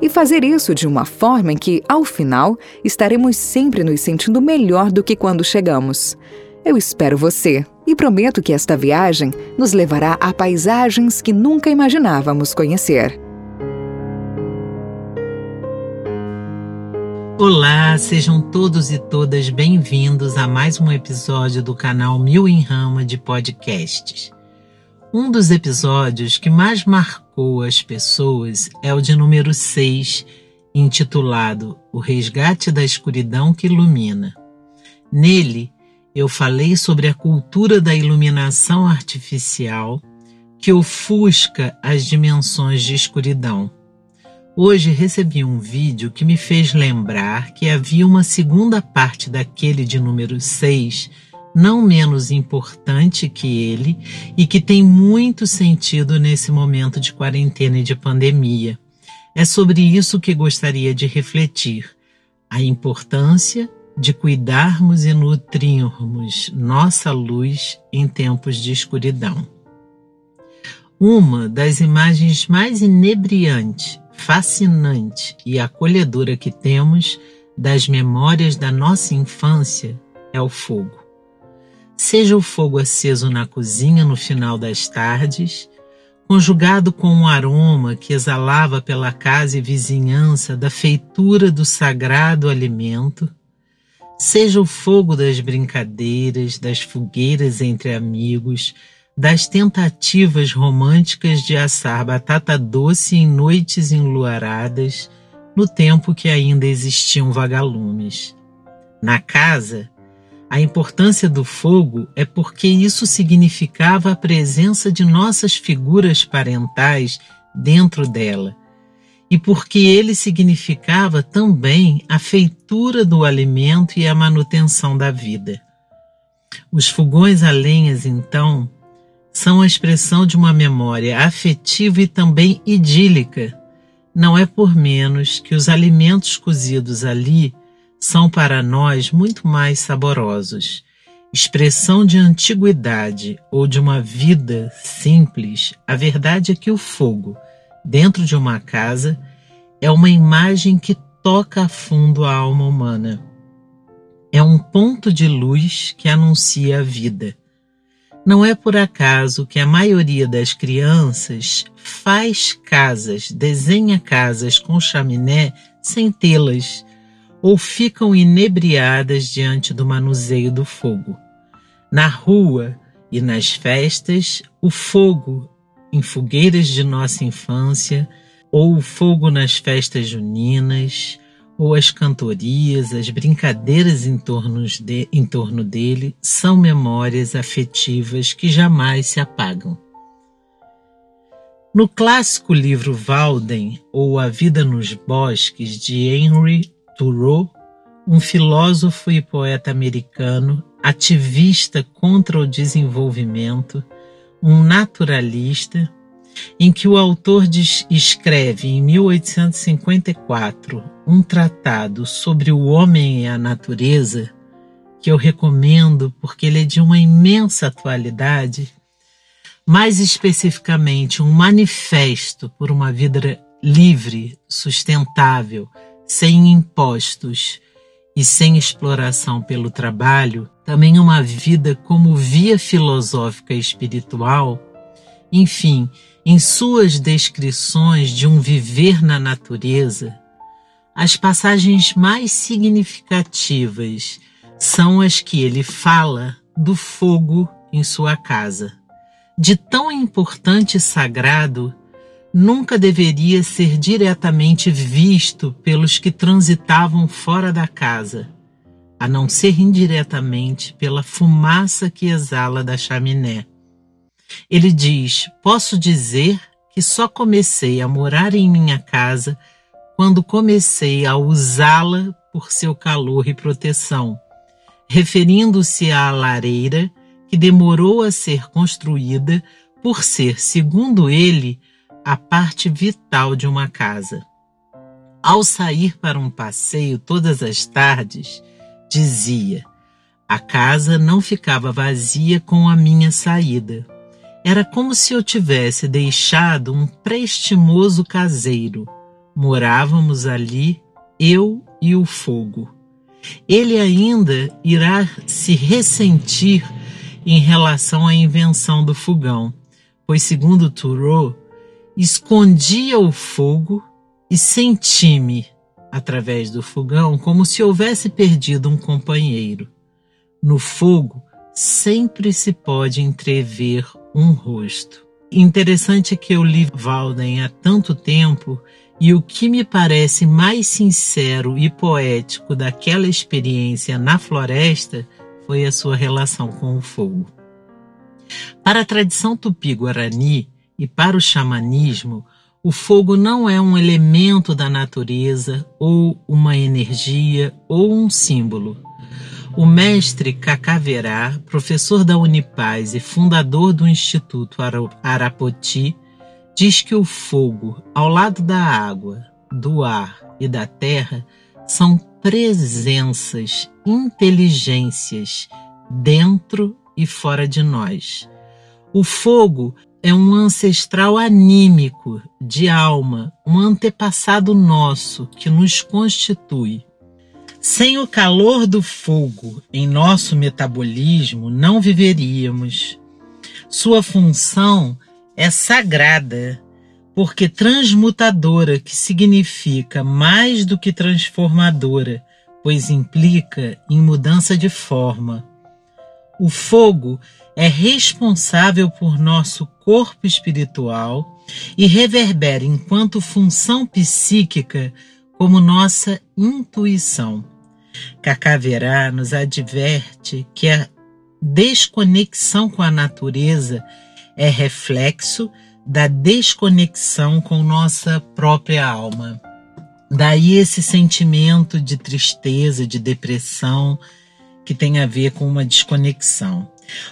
e fazer isso de uma forma em que, ao final, estaremos sempre nos sentindo melhor do que quando chegamos. Eu espero você e prometo que esta viagem nos levará a paisagens que nunca imaginávamos conhecer. Olá, sejam todos e todas bem-vindos a mais um episódio do canal Mil em Rama de Podcasts. Um dos episódios que mais marcou as pessoas é o de número 6, intitulado O Resgate da Escuridão que Ilumina. Nele, eu falei sobre a cultura da iluminação artificial que ofusca as dimensões de escuridão. Hoje recebi um vídeo que me fez lembrar que havia uma segunda parte daquele de número 6 não menos importante que ele e que tem muito sentido nesse momento de quarentena e de pandemia. É sobre isso que gostaria de refletir: a importância de cuidarmos e nutrirmos nossa luz em tempos de escuridão. Uma das imagens mais inebriante, fascinante e acolhedora que temos das memórias da nossa infância é o fogo seja o fogo aceso na cozinha no final das tardes, conjugado com um aroma que exalava pela casa e vizinhança da feitura do sagrado alimento, seja o fogo das brincadeiras, das fogueiras entre amigos, das tentativas românticas de assar batata doce em noites enluaradas, no tempo que ainda existiam vagalumes. Na casa, a importância do fogo é porque isso significava a presença de nossas figuras parentais dentro dela, e porque ele significava também a feitura do alimento e a manutenção da vida. Os fogões a lenhas, então, são a expressão de uma memória afetiva e também idílica. Não é por menos que os alimentos cozidos ali são para nós muito mais saborosos. Expressão de antiguidade ou de uma vida simples, a verdade é que o fogo, dentro de uma casa, é uma imagem que toca a fundo a alma humana. É um ponto de luz que anuncia a vida. Não é por acaso que a maioria das crianças faz casas, desenha casas com chaminé sem tê-las ou ficam inebriadas diante do manuseio do fogo. Na rua e nas festas, o fogo em fogueiras de nossa infância, ou o fogo nas festas juninas, ou as cantorias, as brincadeiras em torno, de, em torno dele, são memórias afetivas que jamais se apagam. No clássico livro Walden, ou A Vida nos Bosques, de Henry Thoreau, um filósofo e poeta americano, ativista contra o desenvolvimento, um naturalista, em que o autor escreve em 1854 um tratado sobre o homem e a natureza, que eu recomendo porque ele é de uma imensa atualidade, mais especificamente um manifesto por uma vida livre, sustentável, sem impostos e sem exploração pelo trabalho, também uma vida como via filosófica e espiritual, enfim, em suas descrições de um viver na natureza, as passagens mais significativas são as que ele fala do fogo em sua casa. De tão importante e sagrado nunca deveria ser diretamente visto pelos que transitavam fora da casa, a não ser indiretamente pela fumaça que exala da chaminé. Ele diz: Posso dizer que só comecei a morar em minha casa quando comecei a usá-la por seu calor e proteção, referindo-se à lareira que demorou a ser construída por ser, segundo ele, a parte vital de uma casa. Ao sair para um passeio todas as tardes, dizia: a casa não ficava vazia com a minha saída. Era como se eu tivesse deixado um prestimoso caseiro. Morávamos ali, eu e o fogo. Ele ainda irá se ressentir em relação à invenção do fogão, pois, segundo Thoreau, escondia o fogo e senti-me, através do fogão, como se houvesse perdido um companheiro. No fogo sempre se pode entrever um rosto. Interessante que eu li Walden há tanto tempo e o que me parece mais sincero e poético daquela experiência na floresta foi a sua relação com o fogo. Para a tradição tupi-guarani e para o xamanismo, o fogo não é um elemento da natureza ou uma energia ou um símbolo. O mestre Cacaverá, professor da Unipaz e fundador do Instituto Arapoti, diz que o fogo, ao lado da água, do ar e da terra, são presenças, inteligências dentro e fora de nós. O fogo é um ancestral anímico, de alma, um antepassado nosso que nos constitui. Sem o calor do fogo em nosso metabolismo, não viveríamos. Sua função é sagrada, porque transmutadora, que significa mais do que transformadora, pois implica em mudança de forma. O fogo é responsável por nosso corpo espiritual e reverbera enquanto função psíquica como nossa intuição. Cacaverá nos adverte que a desconexão com a natureza é reflexo da desconexão com nossa própria alma. Daí esse sentimento de tristeza, de depressão, que tem a ver com uma desconexão.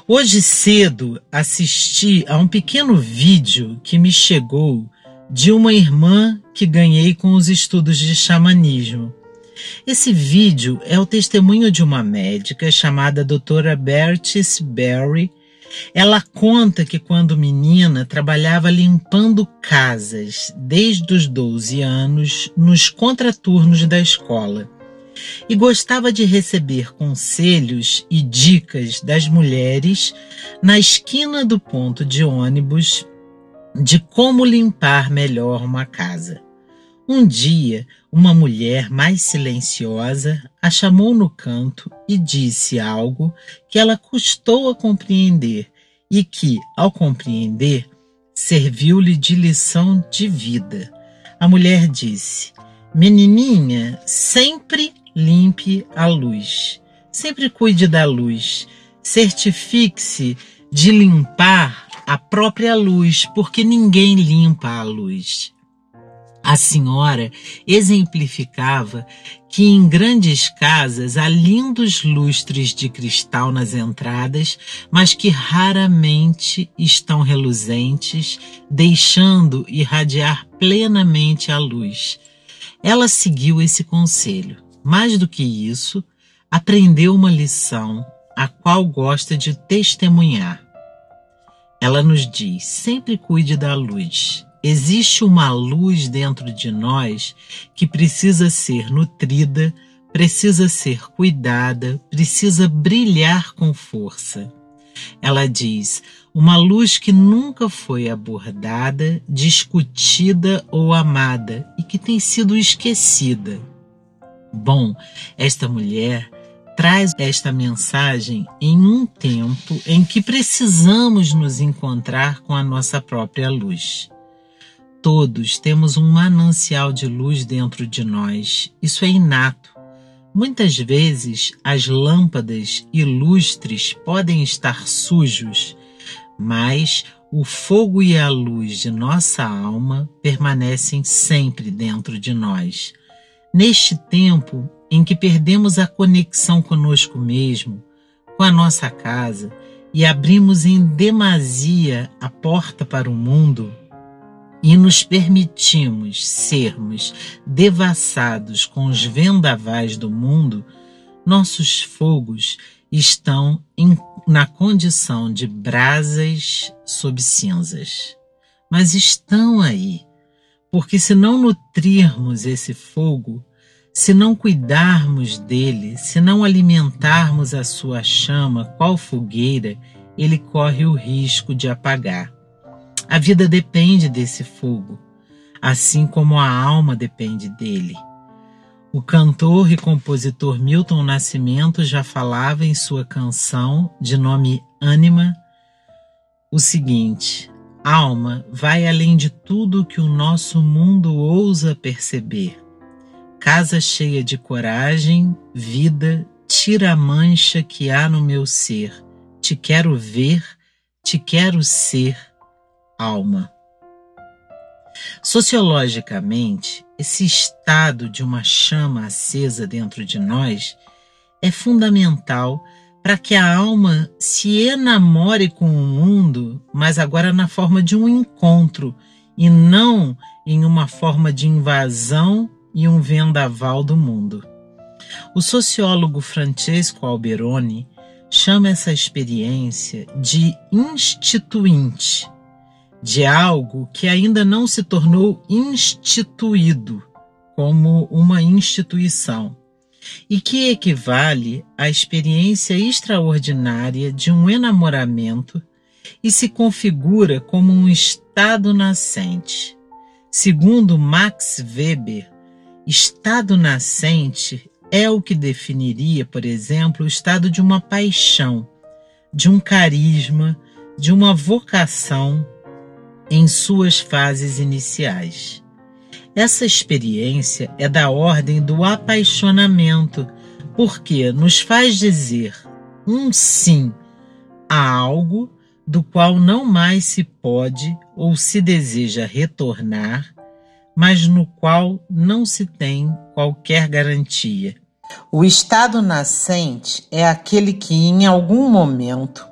Hoje cedo assisti a um pequeno vídeo que me chegou de uma irmã que ganhei com os estudos de xamanismo. Esse vídeo é o testemunho de uma médica chamada doutora Bertis Berry. Ela conta que quando menina trabalhava limpando casas desde os 12 anos nos contraturnos da escola e gostava de receber conselhos e dicas das mulheres na esquina do ponto de ônibus de como limpar melhor uma casa. Um dia, uma mulher mais silenciosa a chamou no canto e disse algo que ela custou a compreender e que, ao compreender, serviu-lhe de lição de vida. A mulher disse: Menininha, sempre limpe a luz. Sempre cuide da luz. Certifique-se de limpar a própria luz, porque ninguém limpa a luz. A senhora exemplificava que em grandes casas há lindos lustres de cristal nas entradas, mas que raramente estão reluzentes, deixando irradiar plenamente a luz. Ela seguiu esse conselho. Mais do que isso, aprendeu uma lição a qual gosta de testemunhar. Ela nos diz: sempre cuide da luz. Existe uma luz dentro de nós que precisa ser nutrida, precisa ser cuidada, precisa brilhar com força. Ela diz: uma luz que nunca foi abordada, discutida ou amada e que tem sido esquecida. Bom, esta mulher traz esta mensagem em um tempo em que precisamos nos encontrar com a nossa própria luz. Todos temos um manancial de luz dentro de nós, isso é inato. Muitas vezes as lâmpadas e lustres podem estar sujos, mas o fogo e a luz de nossa alma permanecem sempre dentro de nós. Neste tempo em que perdemos a conexão conosco mesmo, com a nossa casa e abrimos em demasia a porta para o mundo e nos permitimos sermos devassados com os vendavais do mundo, nossos fogos estão em, na condição de brasas sob cinzas. Mas estão aí, porque se não nutrirmos esse fogo, se não cuidarmos dele, se não alimentarmos a sua chama, qual fogueira, ele corre o risco de apagar. A vida depende desse fogo, assim como a alma depende dele. O cantor e compositor Milton Nascimento já falava em sua canção de nome Ânima o seguinte: Alma vai além de tudo que o nosso mundo ousa perceber casa cheia de coragem, vida, tira a mancha que há no meu ser. Te quero ver, te quero ser, alma. Sociologicamente, esse estado de uma chama acesa dentro de nós é fundamental para que a alma se enamore com o mundo, mas agora na forma de um encontro e não em uma forma de invasão e um vendaval do mundo. O sociólogo Francesco Alberoni chama essa experiência de instituinte, de algo que ainda não se tornou instituído como uma instituição, e que equivale à experiência extraordinária de um enamoramento e se configura como um estado nascente. Segundo Max Weber, Estado nascente é o que definiria, por exemplo, o estado de uma paixão, de um carisma, de uma vocação em suas fases iniciais. Essa experiência é da ordem do apaixonamento, porque nos faz dizer um sim a algo do qual não mais se pode ou se deseja retornar mas no qual não se tem qualquer garantia. O estado nascente é aquele que, em algum momento,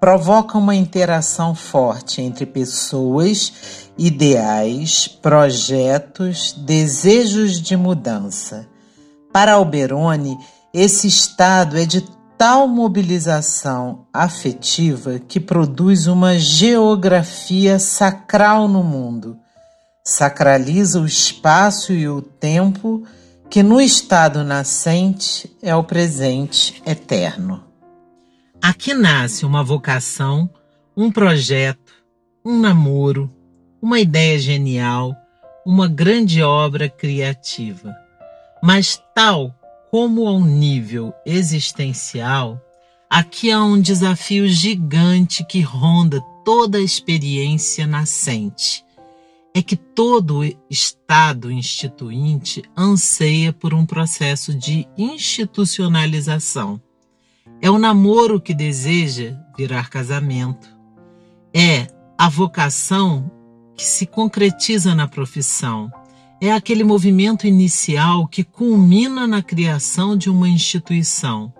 provoca uma interação forte entre pessoas, ideais, projetos, desejos de mudança. Para Alberoni, esse estado é de tal mobilização afetiva que produz uma geografia sacral no mundo sacraliza o espaço e o tempo, que no estado nascente é o presente eterno. Aqui nasce uma vocação, um projeto, um namoro, uma ideia genial, uma grande obra criativa. Mas, tal como ao nível existencial, aqui há um desafio gigante que ronda toda a experiência nascente é que todo Estado instituinte anseia por um processo de institucionalização. É o namoro que deseja virar casamento. É a vocação que se concretiza na profissão. É aquele movimento inicial que culmina na criação de uma instituição.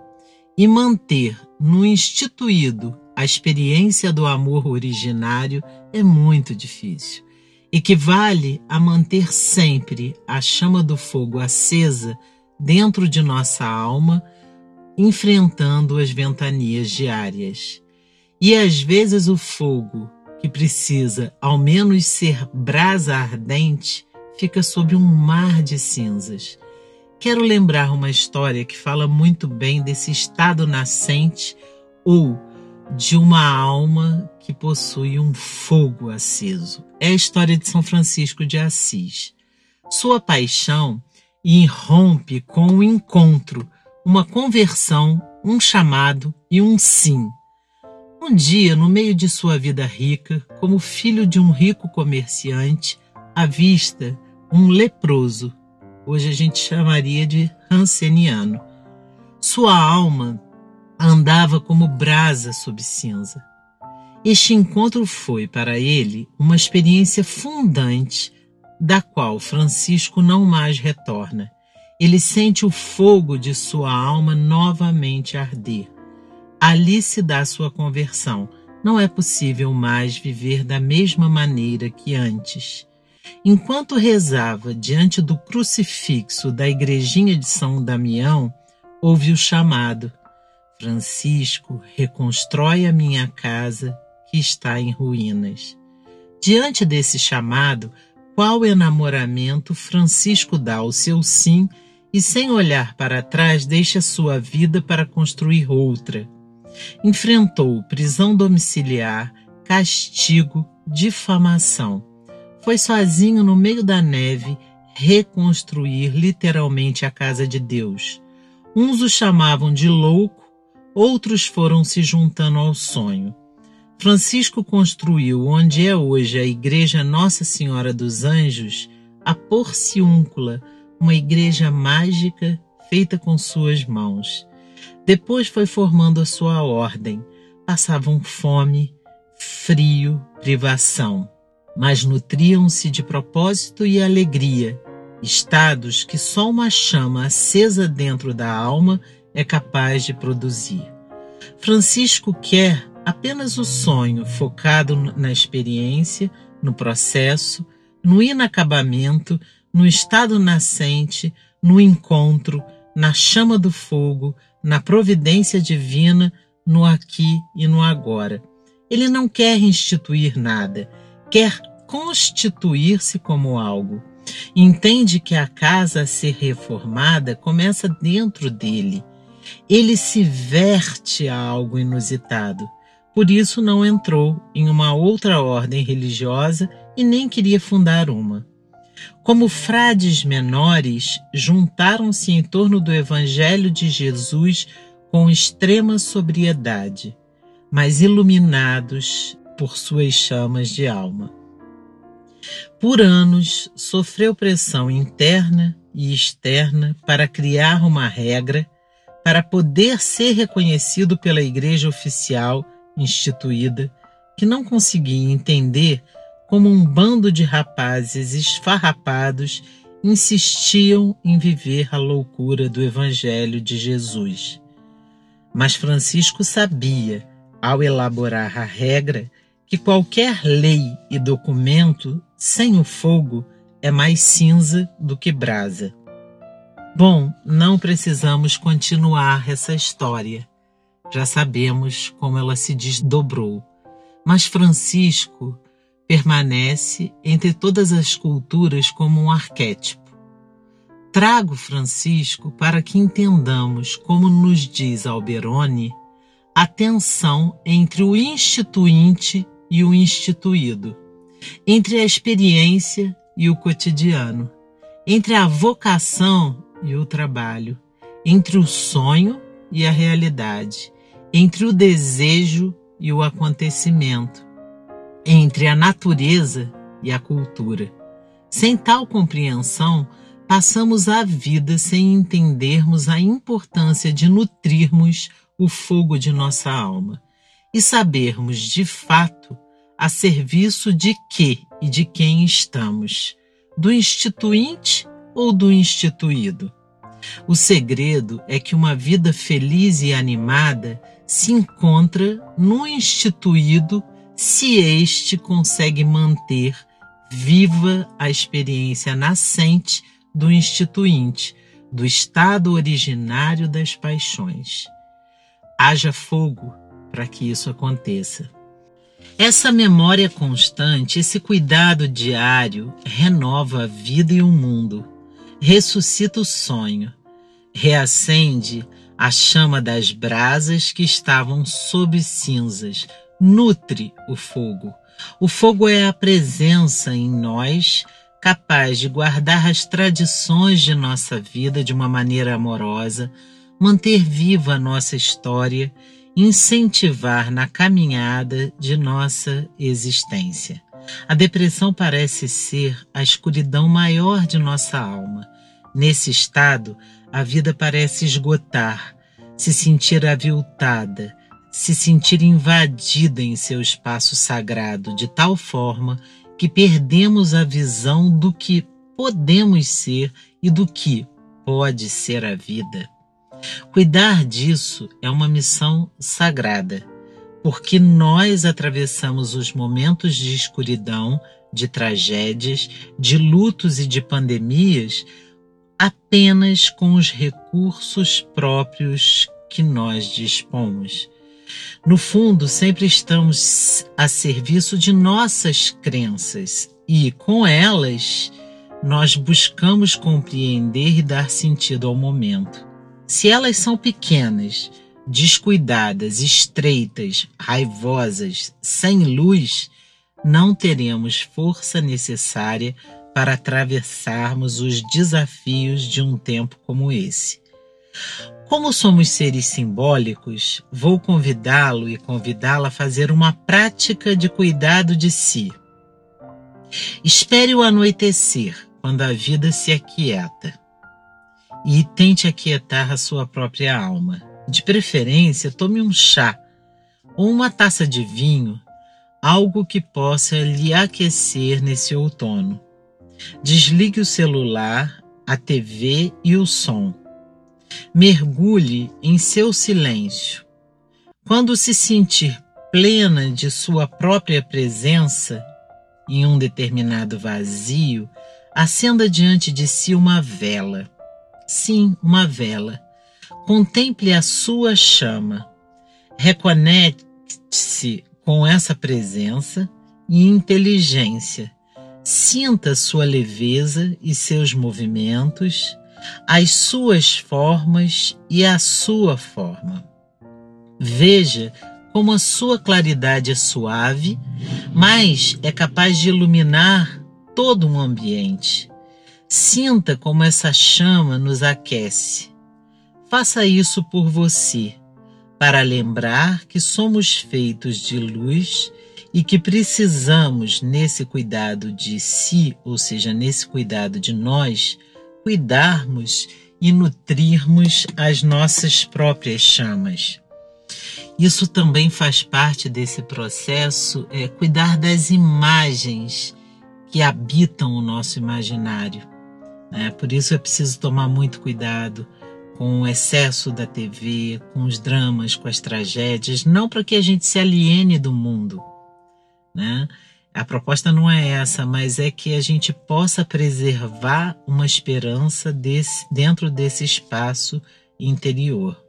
E manter no instituído a experiência do amor originário é muito difícil equivale a manter sempre a chama do fogo acesa dentro de nossa alma, enfrentando as ventanias diárias. E às vezes o fogo, que precisa ao menos ser brasa ardente, fica sob um mar de cinzas. Quero lembrar uma história que fala muito bem desse estado nascente ou de uma alma que possui um fogo aceso. É a história de São Francisco de Assis. Sua paixão irrompe com um encontro, uma conversão, um chamado e um sim. Um dia, no meio de sua vida rica, como filho de um rico comerciante, avista um leproso, hoje a gente chamaria de Hanseniano. Sua alma andava como brasa sob cinza. Este encontro foi para ele uma experiência fundante, da qual Francisco não mais retorna. Ele sente o fogo de sua alma novamente arder. Ali se dá sua conversão. Não é possível mais viver da mesma maneira que antes. Enquanto rezava diante do crucifixo da igrejinha de São Damião, ouve o chamado: Francisco, reconstrói a minha casa que está em ruínas. Diante desse chamado, qual enamoramento Francisco dá ao seu sim e, sem olhar para trás, deixa sua vida para construir outra. Enfrentou prisão domiciliar, castigo, difamação. Foi sozinho no meio da neve reconstruir literalmente a casa de Deus. Uns o chamavam de louco, outros foram se juntando ao sonho. Francisco construiu onde é hoje a Igreja Nossa Senhora dos Anjos, a Porciúncula, uma igreja mágica feita com suas mãos. Depois foi formando a sua ordem. Passavam fome, frio, privação, mas nutriam-se de propósito e alegria, estados que só uma chama acesa dentro da alma é capaz de produzir. Francisco quer apenas o sonho focado na experiência, no processo, no inacabamento, no estado nascente, no encontro, na chama do fogo, na providência divina, no aqui e no agora. Ele não quer instituir nada, quer constituir-se como algo. Entende que a casa a ser reformada começa dentro dele. Ele se verte a algo inusitado. Por isso não entrou em uma outra ordem religiosa e nem queria fundar uma. Como frades menores, juntaram-se em torno do Evangelho de Jesus com extrema sobriedade, mas iluminados por suas chamas de alma. Por anos sofreu pressão interna e externa para criar uma regra para poder ser reconhecido pela Igreja Oficial instituída que não conseguia entender como um bando de rapazes esfarrapados insistiam em viver a loucura do Evangelho de Jesus. Mas Francisco sabia, ao elaborar a regra, que qualquer lei e documento sem o fogo é mais cinza do que brasa. Bom, não precisamos continuar essa história. Já sabemos como ela se desdobrou. Mas Francisco permanece entre todas as culturas como um arquétipo. Trago Francisco para que entendamos, como nos diz Alberoni, a tensão entre o instituinte e o instituído, entre a experiência e o cotidiano, entre a vocação e o trabalho, entre o sonho e a realidade, entre o desejo e o acontecimento, entre a natureza e a cultura. Sem tal compreensão, passamos a vida sem entendermos a importância de nutrirmos o fogo de nossa alma e sabermos de fato a serviço de que e de quem estamos, do instituinte ou do instituído. O segredo é que uma vida feliz e animada se encontra no instituído se este consegue manter viva a experiência nascente do instituinte, do estado originário das paixões. Haja fogo para que isso aconteça. Essa memória constante, esse cuidado diário, renova a vida e o mundo ressuscita o sonho, reacende a chama das brasas que estavam sob cinzas, nutre o fogo. O fogo é a presença em nós capaz de guardar as tradições de nossa vida de uma maneira amorosa, manter viva a nossa história, incentivar na caminhada de nossa existência. A depressão parece ser a escuridão maior de nossa alma. Nesse estado, a vida parece esgotar, se sentir aviltada, se sentir invadida em seu espaço sagrado de tal forma que perdemos a visão do que podemos ser e do que pode ser a vida. Cuidar disso é uma missão sagrada, porque nós atravessamos os momentos de escuridão, de tragédias, de lutos e de pandemias apenas com os recursos próprios que nós dispomos. No fundo, sempre estamos a serviço de nossas crenças e, com elas, nós buscamos compreender e dar sentido ao momento. Se elas são pequenas, descuidadas, estreitas, raivosas, sem luz, não teremos força necessária para atravessarmos os desafios de um tempo como esse. Como somos seres simbólicos, vou convidá-lo e convidá-la a fazer uma prática de cuidado de si. Espere o anoitecer, quando a vida se aquieta, e tente aquietar a sua própria alma. De preferência, tome um chá ou uma taça de vinho, algo que possa lhe aquecer nesse outono. Desligue o celular, a TV e o som mergulhe em seu silêncio. Quando se sentir plena de sua própria presença em um determinado vazio, acenda diante de si uma vela. Sim, uma vela. Contemple a sua chama. Reconecte-se com essa presença e inteligência. Sinta sua leveza e seus movimentos as suas formas e a sua forma. Veja como a sua claridade é suave, mas é capaz de iluminar todo um ambiente. Sinta como essa chama nos aquece. Faça isso por você, para lembrar que somos feitos de luz e que precisamos, nesse cuidado de si, ou seja, nesse cuidado de nós, cuidarmos e nutrirmos as nossas próprias chamas. Isso também faz parte desse processo, é cuidar das imagens que habitam o nosso imaginário. Né? Por isso é preciso tomar muito cuidado com o excesso da TV, com os dramas, com as tragédias, não para que a gente se aliene do mundo, né? A proposta não é essa, mas é que a gente possa preservar uma esperança desse, dentro desse espaço interior.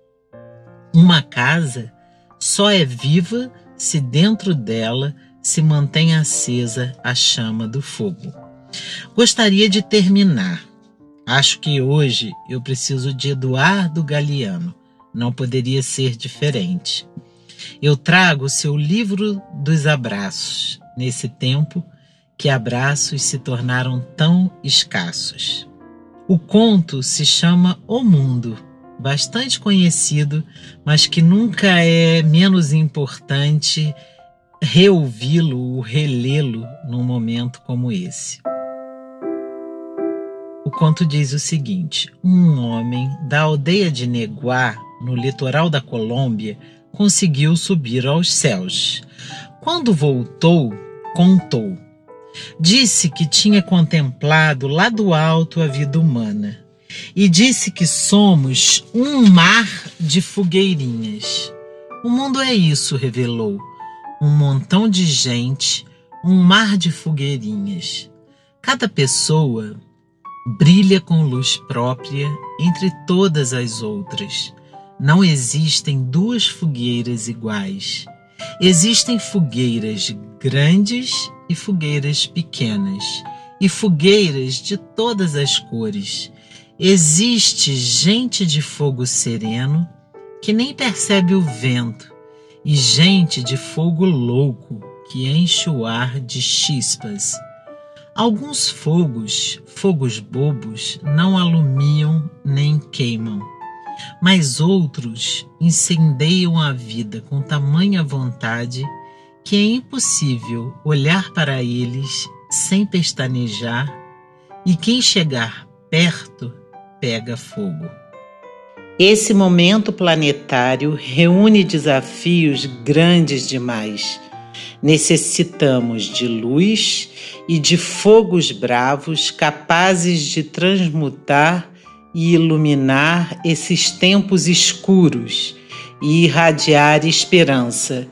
Uma casa só é viva se dentro dela se mantém acesa a chama do fogo. Gostaria de terminar. Acho que hoje eu preciso de Eduardo Galeano. Não poderia ser diferente. Eu trago seu livro dos abraços, nesse tempo que abraços se tornaram tão escassos. O conto se chama O Mundo, bastante conhecido, mas que nunca é menos importante reouvi-lo ou relê-lo num momento como esse. O conto diz o seguinte: um homem da aldeia de Neguá, no litoral da Colômbia, conseguiu subir aos céus. Quando voltou, contou. Disse que tinha contemplado lá do alto a vida humana e disse que somos um mar de fogueirinhas. O mundo é isso, revelou. Um montão de gente, um mar de fogueirinhas. Cada pessoa brilha com luz própria entre todas as outras. Não existem duas fogueiras iguais. Existem fogueiras grandes e fogueiras pequenas, e fogueiras de todas as cores. Existe gente de fogo sereno que nem percebe o vento, e gente de fogo louco que enche o ar de chispas. Alguns fogos, fogos bobos, não alumiam nem queimam mas outros incendeiam a vida com tamanha vontade que é impossível olhar para eles sem pestanejar, e quem chegar perto pega fogo. Esse momento planetário reúne desafios grandes demais. Necessitamos de luz e de fogos bravos capazes de transmutar e iluminar esses tempos escuros e irradiar esperança.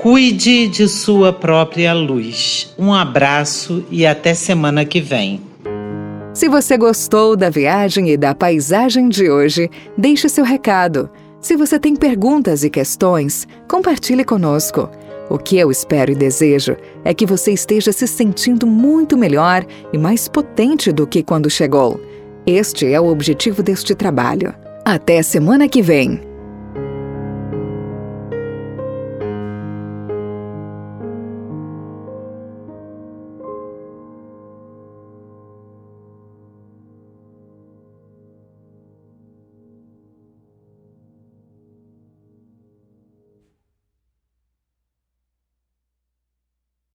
Cuide de sua própria luz. Um abraço e até semana que vem. Se você gostou da viagem e da paisagem de hoje, deixe seu recado. Se você tem perguntas e questões, compartilhe conosco. O que eu espero e desejo é que você esteja se sentindo muito melhor e mais potente do que quando chegou. Este é o objetivo deste trabalho. Até semana que vem!